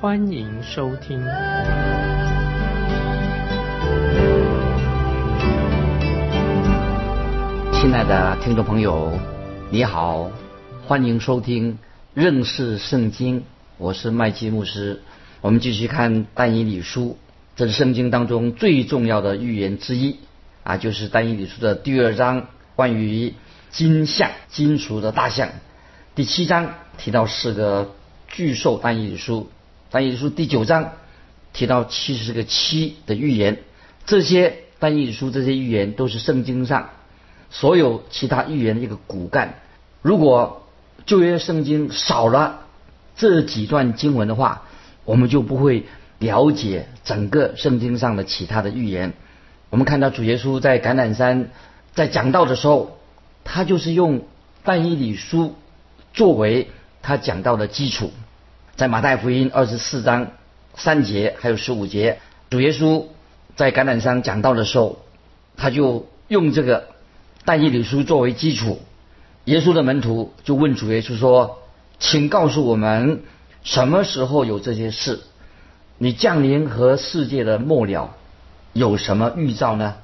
欢迎收听。亲爱的听众朋友，你好，欢迎收听认识圣经，我是麦基牧师。我们继续看但以理书，这是圣经当中最重要的预言之一啊，就是但以理书的第二章，关于金像、金属的大象。第七章提到四个巨兽，但以理书，但以理书第九章提到七十个七的预言，这些但以理书这些预言都是圣经上。所有其他预言的一个骨干，如果旧约圣经少了这几段经文的话，我们就不会了解整个圣经上的其他的预言。我们看到主耶稣在橄榄山在讲道的时候，他就是用但以理书作为他讲道的基础。在马太福音二十四章三节还有十五节，主耶稣在橄榄山讲道的时候，他就用这个。但以理书作为基础，耶稣的门徒就问主耶稣说：“请告诉我们，什么时候有这些事？你降临和世界的末了有什么预兆呢？”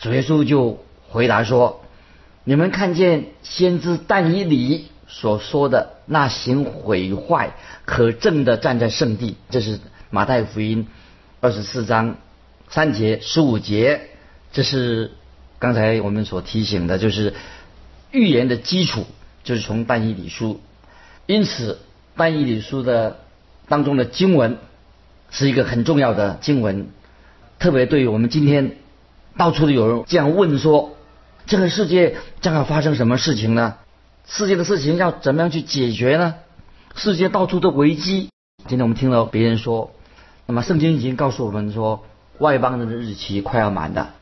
主耶稣就回答说：“你们看见先知但以理所说的那行毁坏可憎的站在圣地，这是马太福音二十四章三节十五节，这是。”刚才我们所提醒的，就是预言的基础，就是从但以理书。因此，但以理书的当中的经文是一个很重要的经文，特别对于我们今天到处都有人这样问说：这个世界将要发生什么事情呢？世界的事情要怎么样去解决呢？世界到处都危机。今天我们听到别人说，那么圣经已经告诉我们说，外邦人的日期快要满了。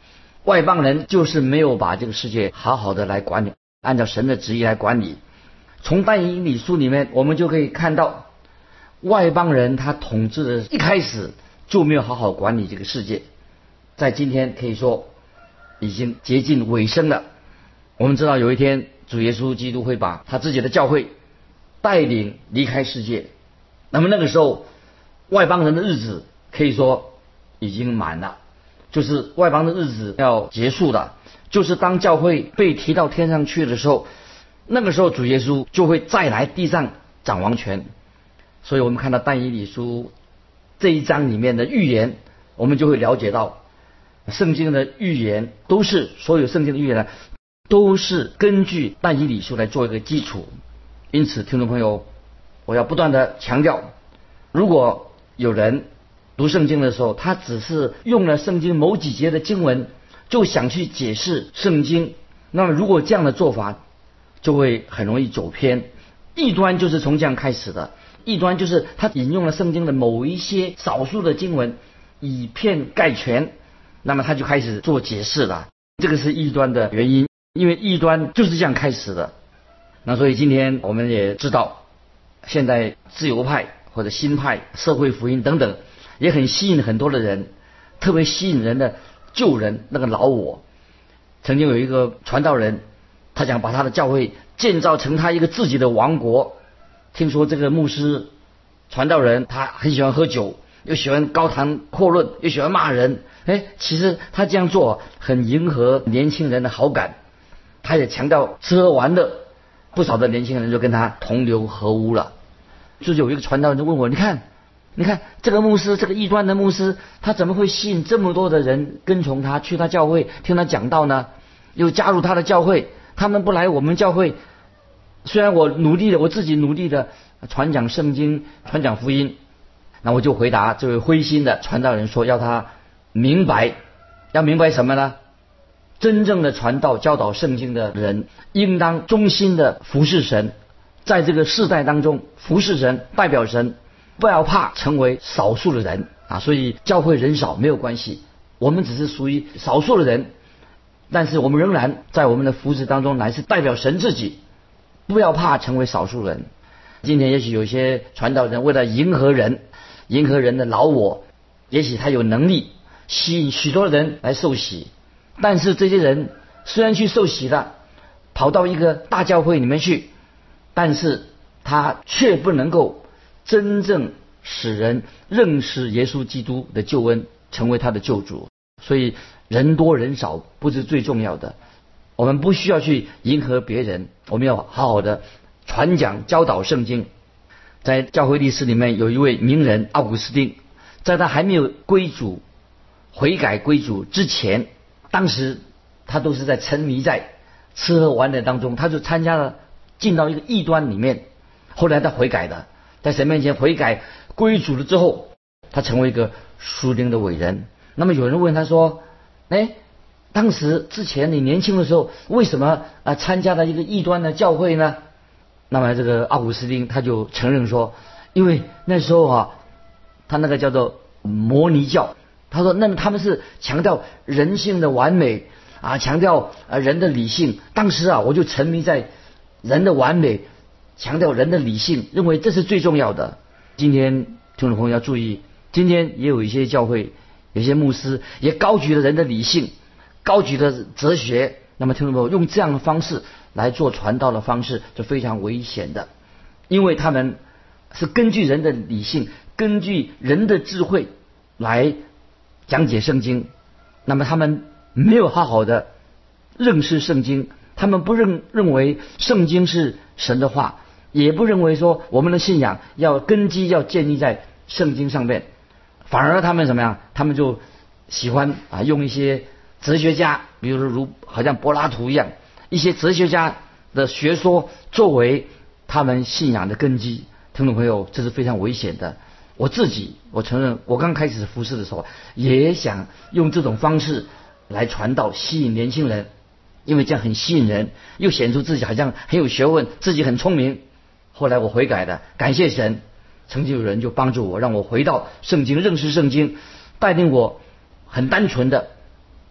外邦人就是没有把这个世界好好的来管理，按照神的旨意来管理。从但以理书里面，我们就可以看到，外邦人他统治的一开始就没有好好管理这个世界，在今天可以说已经接近尾声了。我们知道有一天主耶稣基督会把他自己的教会带领离开世界，那么那个时候外邦人的日子可以说已经满了。就是外邦的日子要结束了，就是当教会被提到天上去的时候，那个时候主耶稣就会再来地上掌王权。所以我们看到但以理书这一章里面的预言，我们就会了解到，圣经的预言都是所有圣经的预言呢，都是根据但以理书来做一个基础。因此，听众朋友，我要不断的强调，如果有人。读圣经的时候，他只是用了圣经某几节的经文，就想去解释圣经。那么，如果这样的做法，就会很容易走偏。异端就是从这样开始的。异端就是他引用了圣经的某一些少数的经文，以偏概全，那么他就开始做解释了。这个是异端的原因，因为异端就是这样开始的。那所以今天我们也知道，现在自由派或者新派、社会福音等等。也很吸引很多的人，特别吸引人的旧人那个老我。曾经有一个传道人，他想把他的教会建造成他一个自己的王国。听说这个牧师、传道人他很喜欢喝酒，又喜欢高谈阔论，又喜欢骂人。哎，其实他这样做很迎合年轻人的好感。他也强调吃喝玩乐，不少的年轻人就跟他同流合污了。就是有一个传道人就问我，你看。你看这个牧师，这个异端的牧师，他怎么会吸引这么多的人跟从他，去他教会听他讲道呢？又加入他的教会，他们不来我们教会。虽然我努力的，我自己努力的传讲圣经、传讲福音，那我就回答这位灰心的传道人说：要他明白，要明白什么呢？真正的传道、教导圣经的人，应当忠心的服侍神，在这个世代当中服侍神，代表神。不要怕成为少数的人，啊，所以教会人少没有关系，我们只是属于少数的人，但是我们仍然在我们的福祉当中乃是代表神自己，不要怕成为少数人。今天也许有些传道人为了迎合人，迎合人的老我，也许他有能力吸引许多人来受洗，但是这些人虽然去受洗了，跑到一个大教会里面去，但是他却不能够真正使人认识耶稣基督的救恩，成为他的救主。所以人多人少不是最重要的，我们不需要去迎合别人，我们要好好的。传讲教导圣经，在教会历史里面有一位名人奥古斯丁，在他还没有归主、悔改归主之前，当时他都是在沉迷在吃喝玩乐当中，他就参加了进到一个异端里面，后来他悔改的，在神面前悔改归主了之后，他成为一个属灵的伟人。那么有人问他说：“哎，当时之前你年轻的时候，为什么啊参加了一个异端的教会呢？”那么这个奥古斯丁他就承认说，因为那时候啊，他那个叫做摩尼教，他说那么他们是强调人性的完美啊，强调啊人的理性。当时啊，我就沉迷在人的完美，强调人的理性，认为这是最重要的。今天听众朋友要注意，今天也有一些教会，有些牧师也高举了人的理性，高举了哲学。那么听众朋友用这样的方式。来做传道的方式是非常危险的，因为他们是根据人的理性、根据人的智慧来讲解圣经。那么他们没有好好的认识圣经，他们不认认为圣经是神的话，也不认为说我们的信仰要根基要建立在圣经上面，反而他们怎么样？他们就喜欢啊用一些哲学家，比如说如好像柏拉图一样。一些哲学家的学说作为他们信仰的根基，听众朋友，这是非常危险的。我自己，我承认，我刚开始服侍的时候，也想用这种方式来传道，吸引年轻人，因为这样很吸引人，又显出自己好像很有学问，自己很聪明。后来我悔改的，感谢神，曾经有人就帮助我，让我回到圣经，认识圣经，带领我很单纯的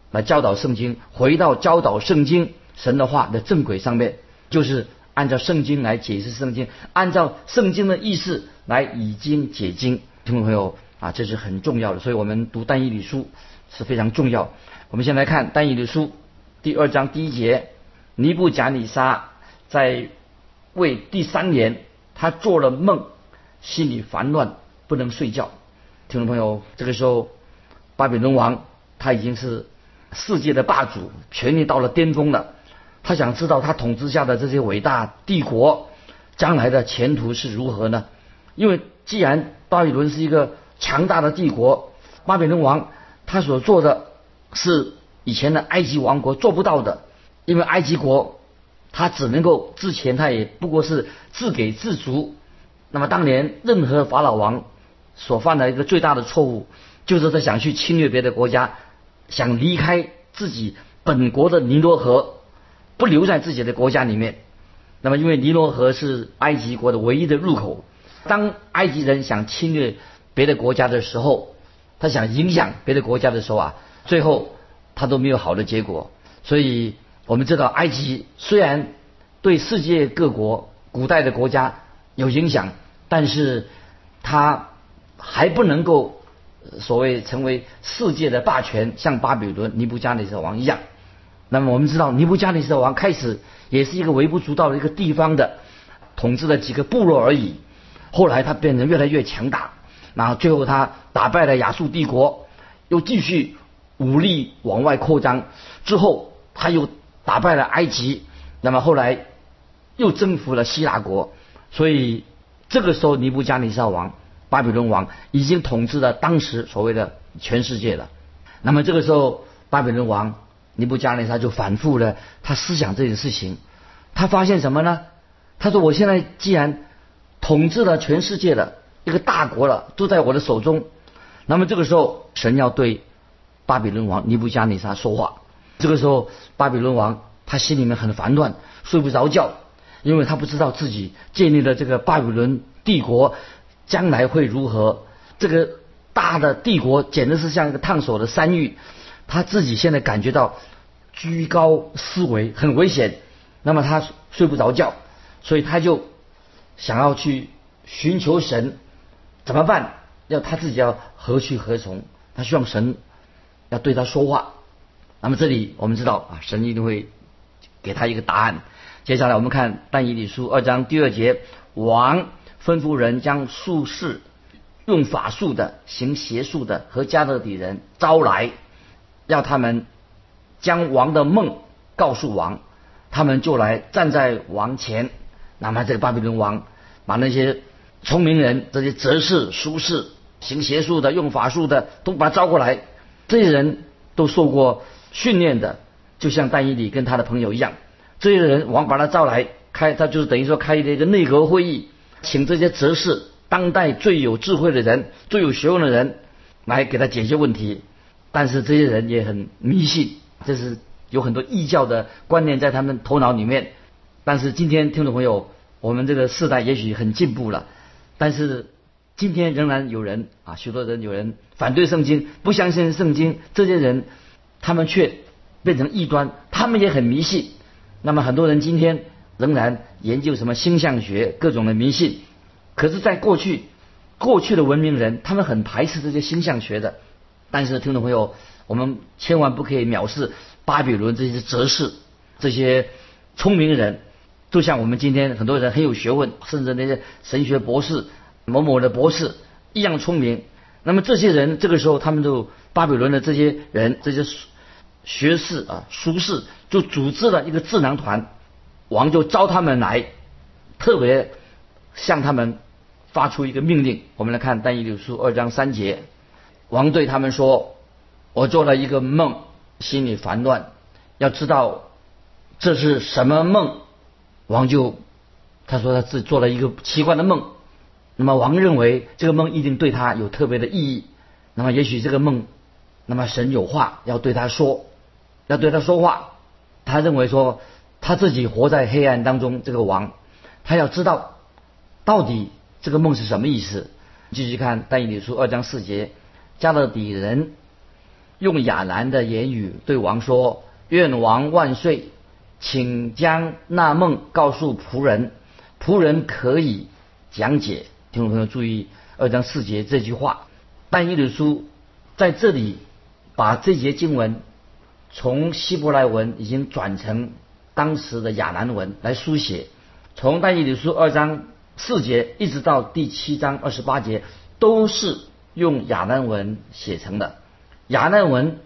来教导圣经，回到教导圣经。神的话的正轨上面，就是按照圣经来解释圣经，按照圣经的意思来以经解经。听众朋友啊，这是很重要的，所以我们读但以理书是非常重要。我们先来看但以理书第二章第一节：尼布贾尼撒在为第三年，他做了梦，心里烦乱，不能睡觉。听众朋友，这个时候巴比伦王他已经是世界的霸主，权力到了巅峰了。他想知道他统治下的这些伟大帝国将来的前途是如何呢？因为既然巴比伦是一个强大的帝国，巴比伦王他所做的是以前的埃及王国做不到的，因为埃及国他只能够之前他也不过是自给自足。那么当年任何法老王所犯的一个最大的错误，就是他想去侵略别的国家，想离开自己本国的尼罗河。不留在自己的国家里面，那么因为尼罗河是埃及国的唯一的入口，当埃及人想侵略别的国家的时候，他想影响别的国家的时候啊，最后他都没有好的结果。所以我们知道，埃及虽然对世界各国古代的国家有影响，但是他还不能够所谓成为世界的霸权，像巴比伦尼布加尼撒王一样。那么我们知道，尼布加尼撒王开始也是一个微不足道的一个地方的统治了几个部落而已。后来他变得越来越强大，然后最后他打败了亚述帝国，又继续武力往外扩张。之后他又打败了埃及，那么后来又征服了希腊国。所以这个时候，尼布加尼撒王巴比伦王已经统治了当时所谓的全世界了。那么这个时候，巴比伦王。尼布加尼撒就反复的他思想这件事情，他发现什么呢？他说：“我现在既然统治了全世界的一个大国了，都在我的手中。那么这个时候，神要对巴比伦王尼布加尼撒说话。这个时候，巴比伦王他心里面很烦乱，睡不着觉，因为他不知道自己建立的这个巴比伦帝国将来会如何。这个大的帝国简直是像一个烫手的山芋。他自己现在感觉到居高思维很危险，那么他睡不着觉，所以他就想要去寻求神，怎么办？要他自己要何去何从？他希望神要对他说话。那么这里我们知道啊，神一定会给他一个答案。接下来我们看但以理书二章第二节，王吩咐人将术士、用法术的、行邪术的和加勒底人招来。要他们将王的梦告诉王，他们就来站在王前。那么这个巴比伦王把那些聪明人、这些哲士、术士、行邪术的、用法术的，都把他招过来。这些人都受过训练的，就像但以里跟他的朋友一样。这些人王把他招来开，他就是等于说开了一个内阁会议，请这些哲士、当代最有智慧的人、最有学问的人来给他解决问题。但是这些人也很迷信，这是有很多异教的观念在他们头脑里面。但是今天听众朋友，我们这个时代也许很进步了，但是今天仍然有人啊，许多人有人反对圣经，不相信圣经。这些人他们却变成异端，他们也很迷信。那么很多人今天仍然研究什么星象学，各种的迷信。可是，在过去，过去的文明人他们很排斥这些星象学的。但是，听众朋友，我们千万不可以藐视巴比伦这些哲士、这些聪明人，就像我们今天很多人很有学问，甚至那些神学博士、某某的博士一样聪明。那么这些人这个时候，他们就巴比伦的这些人、这些学士啊、书士，就组织了一个智囊团，王就招他们来，特别向他们发出一个命令。我们来看《但以理书》二章三节。王对他们说：“我做了一个梦，心里烦乱，要知道这是什么梦。”王就他说他自己做了一个奇怪的梦。那么王认为这个梦一定对他有特别的意义。那么也许这个梦，那么神有话要对他说，要对他说话。他认为说他自己活在黑暗当中，这个王他要知道到底这个梦是什么意思。继续看但以理书二章四节。加勒底人用亚兰的言语对王说：“愿王万岁，请将那梦告诉仆人，仆人可以讲解。”听众朋友注意二章四节这句话，但以理书在这里把这节经文从希伯来文已经转成当时的亚兰文来书写。从但以理书二章四节一直到第七章二十八节都是。用亚兰文写成的，亚兰文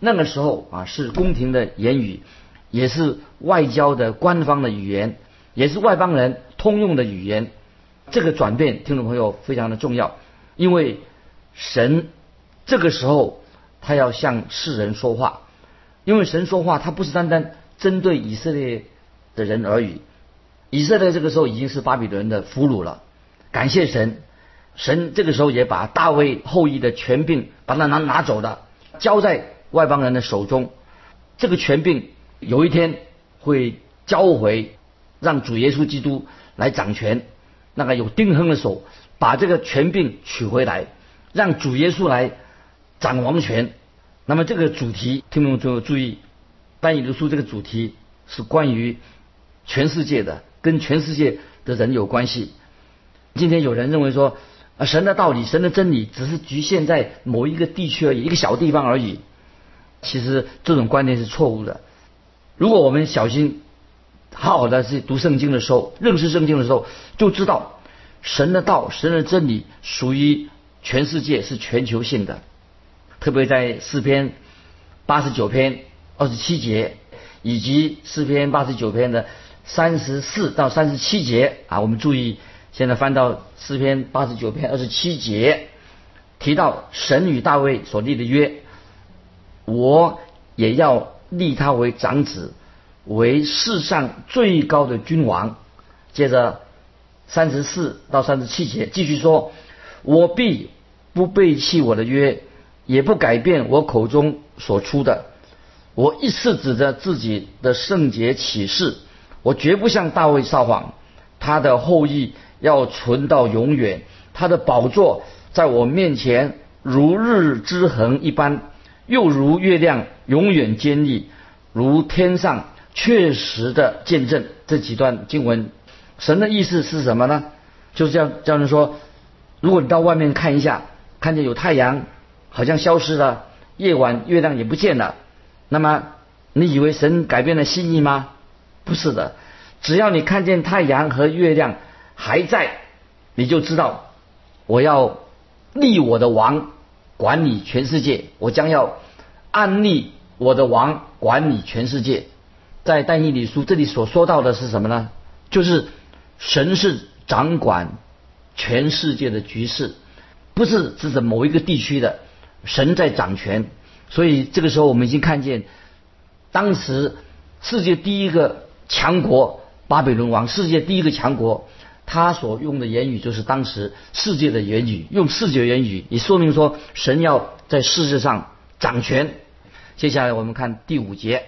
那个时候啊是宫廷的言语，也是外交的官方的语言，也是外邦人通用的语言。这个转变，听众朋友非常的重要，因为神这个时候他要向世人说话，因为神说话他不是单单针对以色列的人而已，以色列这个时候已经是巴比伦的俘虏了，感谢神。神这个时候也把大卫后裔的权柄把他拿拿走了，交在外邦人的手中。这个权柄有一天会交回，让主耶稣基督来掌权。那个有丁亨的手把这个权柄取回来，让主耶稣来掌王权。那么这个主题，听众朋友注意，翻译的书这个主题是关于全世界的，跟全世界的人有关系。今天有人认为说。啊，神的道理、神的真理只是局限在某一个地区而已，一个小地方而已。其实这种观念是错误的。如果我们小心、好好的去读圣经的时候，认识圣经的时候，就知道神的道、神的真理属于全世界，是全球性的。特别在诗篇八十九篇二十七节，以及诗篇八十九篇的三十四到三十七节啊，我们注意。现在翻到诗篇八十九篇二十七节，提到神与大卫所立的约，我也要立他为长子，为世上最高的君王。接着三十四到三十七节继续说，我必不背弃我的约，也不改变我口中所出的。我一次指着自己的圣洁启示，我绝不向大卫撒谎，他的后裔。要存到永远，他的宝座在我面前如日之恒一般，又如月亮永远坚立，如天上确实的见证。这几段经文，神的意思是什么呢？就是叫叫人说，如果你到外面看一下，看见有太阳好像消失了，夜晚月亮也不见了，那么你以为神改变了心意吗？不是的，只要你看见太阳和月亮还在，你就知道我要立我的王管理全世界，我将要安立我的王管理全世界。在但以理书这里所说到的是什么呢？就是神是掌管全世界的局势，不是指着某一个地区的，神在掌权。所以这个时候我们已经看见，当时世界第一个。强国巴比伦王，世界第一个强国，他所用的言语就是当时世界的言语，用世界言语，也说明说神要在世界上掌权。接下来我们看第五节，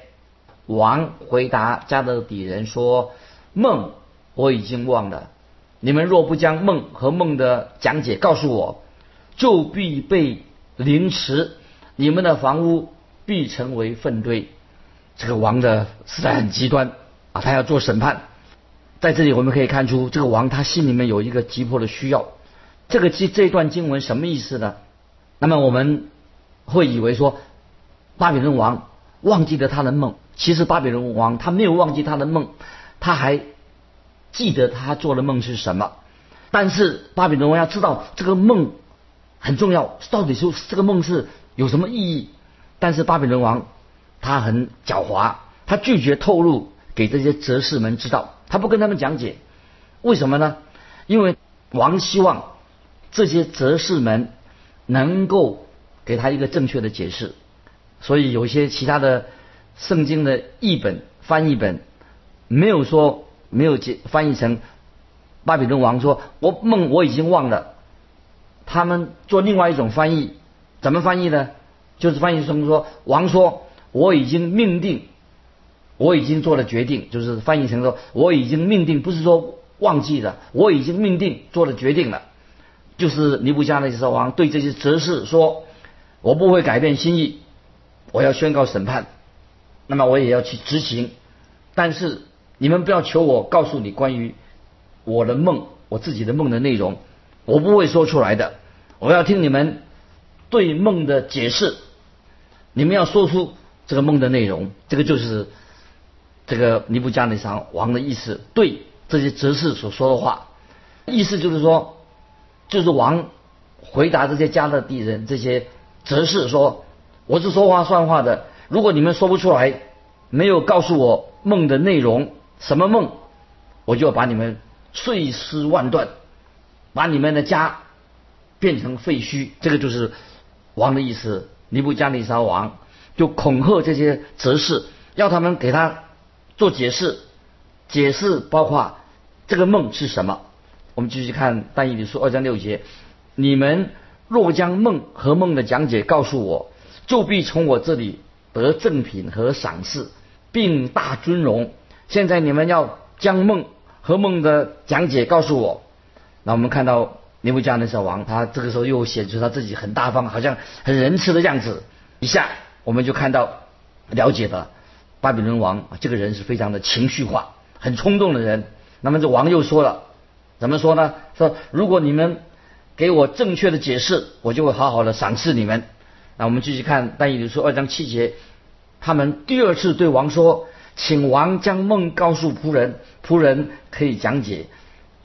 王回答加勒底人说：“梦我已经忘了，你们若不将梦和梦的讲解告诉我，就必被凌迟，你们的房屋必成为粪堆。”这个王的实在很极端。啊，他要做审判，在这里我们可以看出，这个王他心里面有一个急迫的需要。这个这这段经文什么意思呢？那么我们会以为说，巴比伦王忘记了他的梦。其实巴比伦王他没有忘记他的梦，他还记得他做的梦是什么。但是巴比伦王要知道这个梦很重要，到底是这个梦是有什么意义？但是巴比伦王他很狡猾，他拒绝透露。给这些哲士们知道，他不跟他们讲解，为什么呢？因为王希望这些哲士们能够给他一个正确的解释，所以有些其他的圣经的译本翻译本没有说没有解翻译成巴比伦王说我梦我已经忘了，他们做另外一种翻译，怎么翻译呢？就是翻译成说王说我已经命定。我已经做了决定，就是翻译成说我已经命定，不是说忘记了，我已经命定做了决定了。就是尼布加内斯王对这些哲士说：“我不会改变心意，我要宣告审判，那么我也要去执行。但是你们不要求我告诉你关于我的梦，我自己的梦的内容，我不会说出来的。我要听你们对梦的解释，你们要说出这个梦的内容。这个就是。”这个尼布加尼撒王的意思，对这些哲士所说的话，意思就是说，就是王回答这些加勒底人、这些哲士说：“我是说话算话的，如果你们说不出来，没有告诉我梦的内容，什么梦，我就要把你们碎尸万段，把你们的家变成废墟。”这个就是王的意思。尼布加尼沙王就恐吓这些哲士，要他们给他。做解释，解释包括这个梦是什么。我们继续看但以理书二章六节：你们若将梦和梦的讲解告诉我，就必从我这里得赠品和赏赐，并大尊荣。现在你们要将梦和梦的讲解告诉我。那我们看到尼布加尼撒王，他这个时候又显出他自己很大方，好像很仁慈的样子。一下我们就看到了解的。巴比伦王这个人是非常的情绪化、很冲动的人。那么这王又说了，怎么说呢？说如果你们给我正确的解释，我就会好好的赏赐你们。那我们继续看但以理书二章七节，他们第二次对王说：“请王将梦告诉仆人，仆人可以讲解。”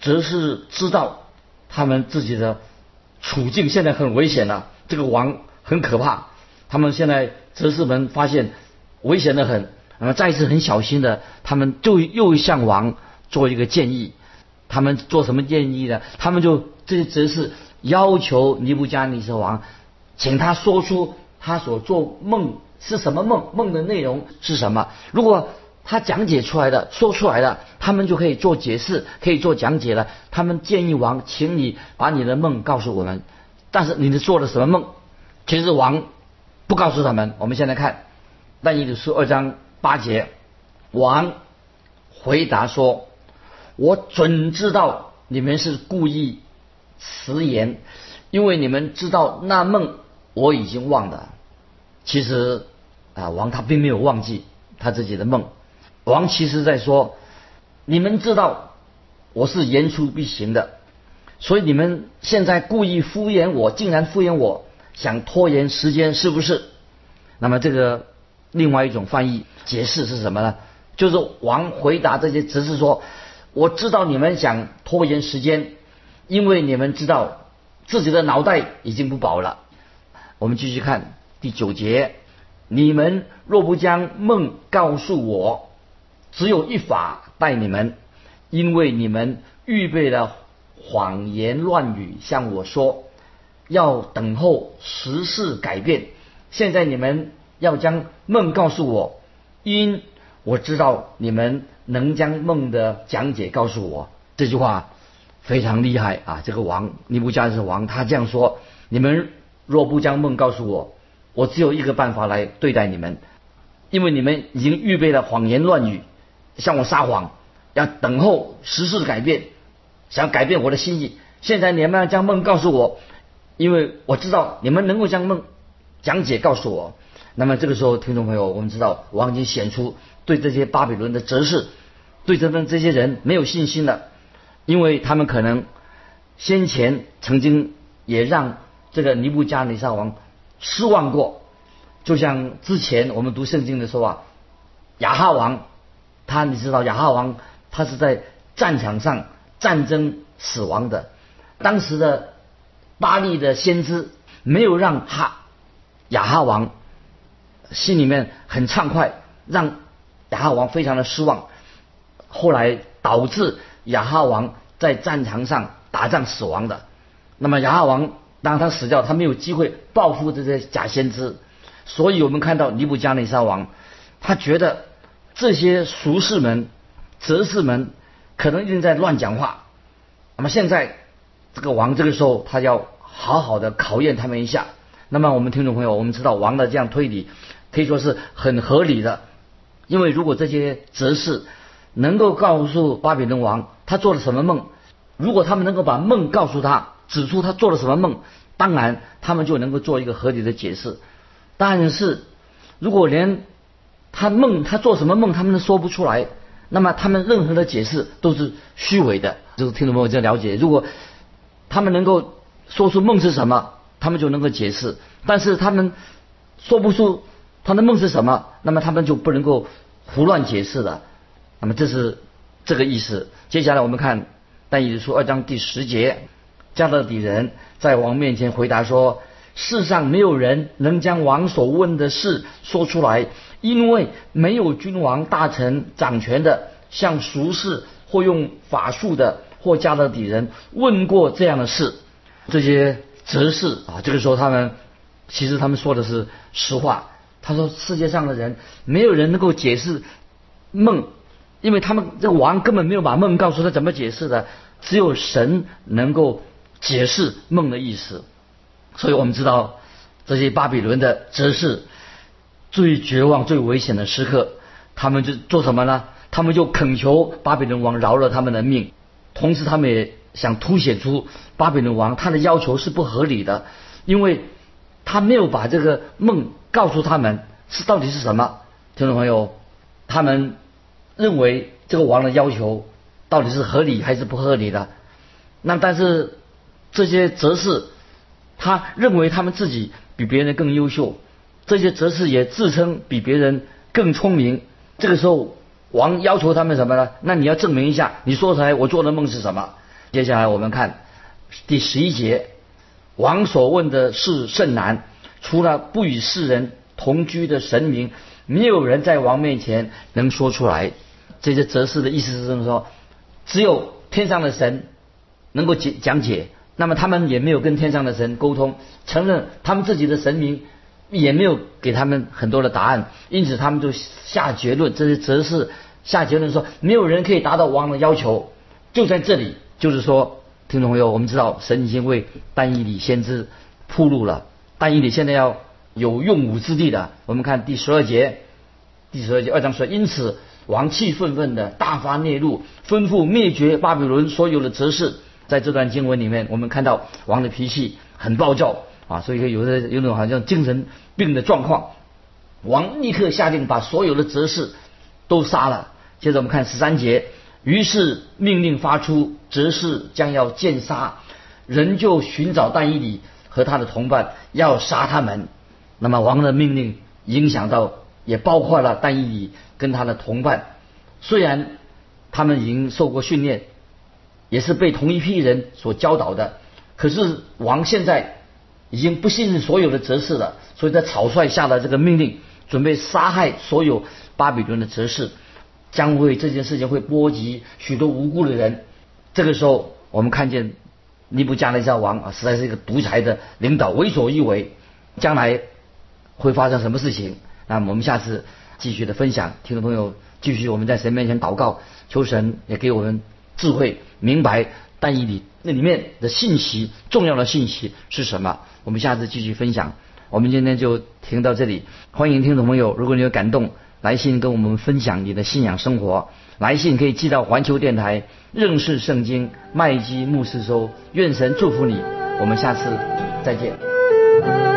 则是知道他们自己的处境现在很危险了，这个王很可怕。他们现在哲士们发现危险的很。那么再一次很小心的，他们就又向王做一个建议。他们做什么建议呢？他们就这些则是要求尼布加尼撒王，请他说出他所做梦是什么梦，梦的内容是什么。如果他讲解出来的，说出来的，他们就可以做解释，可以做讲解了。他们建议王，请你把你的梦告诉我们。但是你是做了什么梦？其实王不告诉他们。我们现在看但以理书二章。八节，王回答说：“我准知道你们是故意迟言，因为你们知道那梦我已经忘了。其实啊，王他并没有忘记他自己的梦。王其实在说，你们知道我是言出必行的，所以你们现在故意敷衍我，竟然敷衍我，想拖延时间，是不是？那么这个另外一种翻译解释是什么呢？就是王回答这些只是说：“我知道你们想拖延时间，因为你们知道自己的脑袋已经不保了。”我们继续看第九节：“你们若不将梦告诉我，只有一法待你们，因为你们预备了谎言乱语向我说，要等候时事改变。现在你们要将梦告诉我，因。”我知道你们能将梦的讲解告诉我，这句话非常厉害啊！这个王尼布加是王，他这样说：你们若不将梦告诉我，我只有一个办法来对待你们，因为你们已经预备了谎言乱语，向我撒谎，要等候时事改变，想改变我的心意。现在你们要将梦告诉我，因为我知道你们能够将梦讲解告诉我。那么这个时候，听众朋友，我们知道王已经显出对这些巴比伦的哲士，对这份这些人没有信心了，因为他们可能先前曾经也让这个尼布加尼撒王失望过，就像之前我们读圣经的时候啊，亚哈王，他你知道亚哈王他是在战场上战争死亡的，当时的巴利的先知没有让哈亚哈王。心里面很畅快，让亚哈王非常的失望。后来导致亚哈王在战场上打仗死亡的。那么亚哈王当他死掉，他没有机会报复这些假先知。所以我们看到尼布加内沙王，他觉得这些俗士们、哲士们可能一直在乱讲话。那么现在这个王这个时候，他要好好的考验他们一下。那么我们听众朋友，我们知道王的这样推理。可以说是很合理的，因为如果这些哲士能够告诉巴比伦王他做了什么梦，如果他们能够把梦告诉他，指出他做了什么梦，当然他们就能够做一个合理的解释。但是如果连他梦他做什么梦他们都说不出来，那么他们任何的解释都是虚伪的。就是听众朋友这样了解，如果他们能够说出梦是什么，他们就能够解释，但是他们说不出。他的梦是什么？那么他们就不能够胡乱解释了。那么这是这个意思。接下来我们看但以理书二章第十节，加勒底人在王面前回答说：世上没有人能将王所问的事说出来，因为没有君王大臣掌权的，像俗士或用法术的或加勒底人问过这样的事。这些哲士啊，这个时候他们其实他们说的是实话。他说：“世界上的人没有人能够解释梦，因为他们这个王根本没有把梦告诉他怎么解释的，只有神能够解释梦的意思。所以我们知道这些巴比伦的哲士最绝望、最危险的时刻，他们就做什么呢？他们就恳求巴比伦王饶了他们的命，同时他们也想凸显出巴比伦王他的要求是不合理的，因为他没有把这个梦。”告诉他们是到底是什么，听众朋友，他们认为这个王的要求到底是合理还是不合理的？那但是这些哲士，他认为他们自己比别人更优秀，这些哲士也自称比别人更聪明。这个时候，王要求他们什么呢？那你要证明一下，你说出来我做的梦是什么？接下来我们看第十一节，王所问的是甚难。除了不与世人同居的神明，没有人在王面前能说出来。这些哲士的意思是这么说：只有天上的神能够解讲解。那么他们也没有跟天上的神沟通，承认他们自己的神明也没有给他们很多的答案，因此他们就下结论。这些哲士下结论说，没有人可以达到王的要求。就在这里，就是说，听众朋友，我们知道神已经为单一里先知铺路了。但以理现在要有用武之地的，我们看第十二节，第十二节二章说，因此王气愤愤的大发烈怒，吩咐灭绝巴比伦所有的哲士，在这段经文里面，我们看到王的脾气很暴躁啊，所以说有的有种好像精神病的状况。王立刻下令把所有的哲士都杀了。接着我们看十三节，于是命令发出，哲士将要见杀，人就寻找但以理和他的同伴，要杀他们。那么王的命令影响到，也包括了但以理跟他的同伴，虽然他们已经受过训练，也是被同一批人所教导的，可是王现在已经不信任所有的哲士了，所以在草率下了这个命令。准备杀害所有巴比伦的哲士，将会这件事情会波及许多无辜的人。这个时候，我们看见尼布加内撒王啊，实在是一个独裁的领导，为所欲为。将来会发生什么事情？那我们下次继续的分享。听众朋友，继续我们在神面前祷告，求神也给我们智慧，明白但以理那里面的信息，重要的信息是什么？我们下次继续分享。我们今天就听到这里，欢迎听众朋友，如果你有感动，来信跟我们分享你的信仰生活，来信可以寄到环球电台认识圣经麦基牧师收，愿神祝福你，我们下次再见。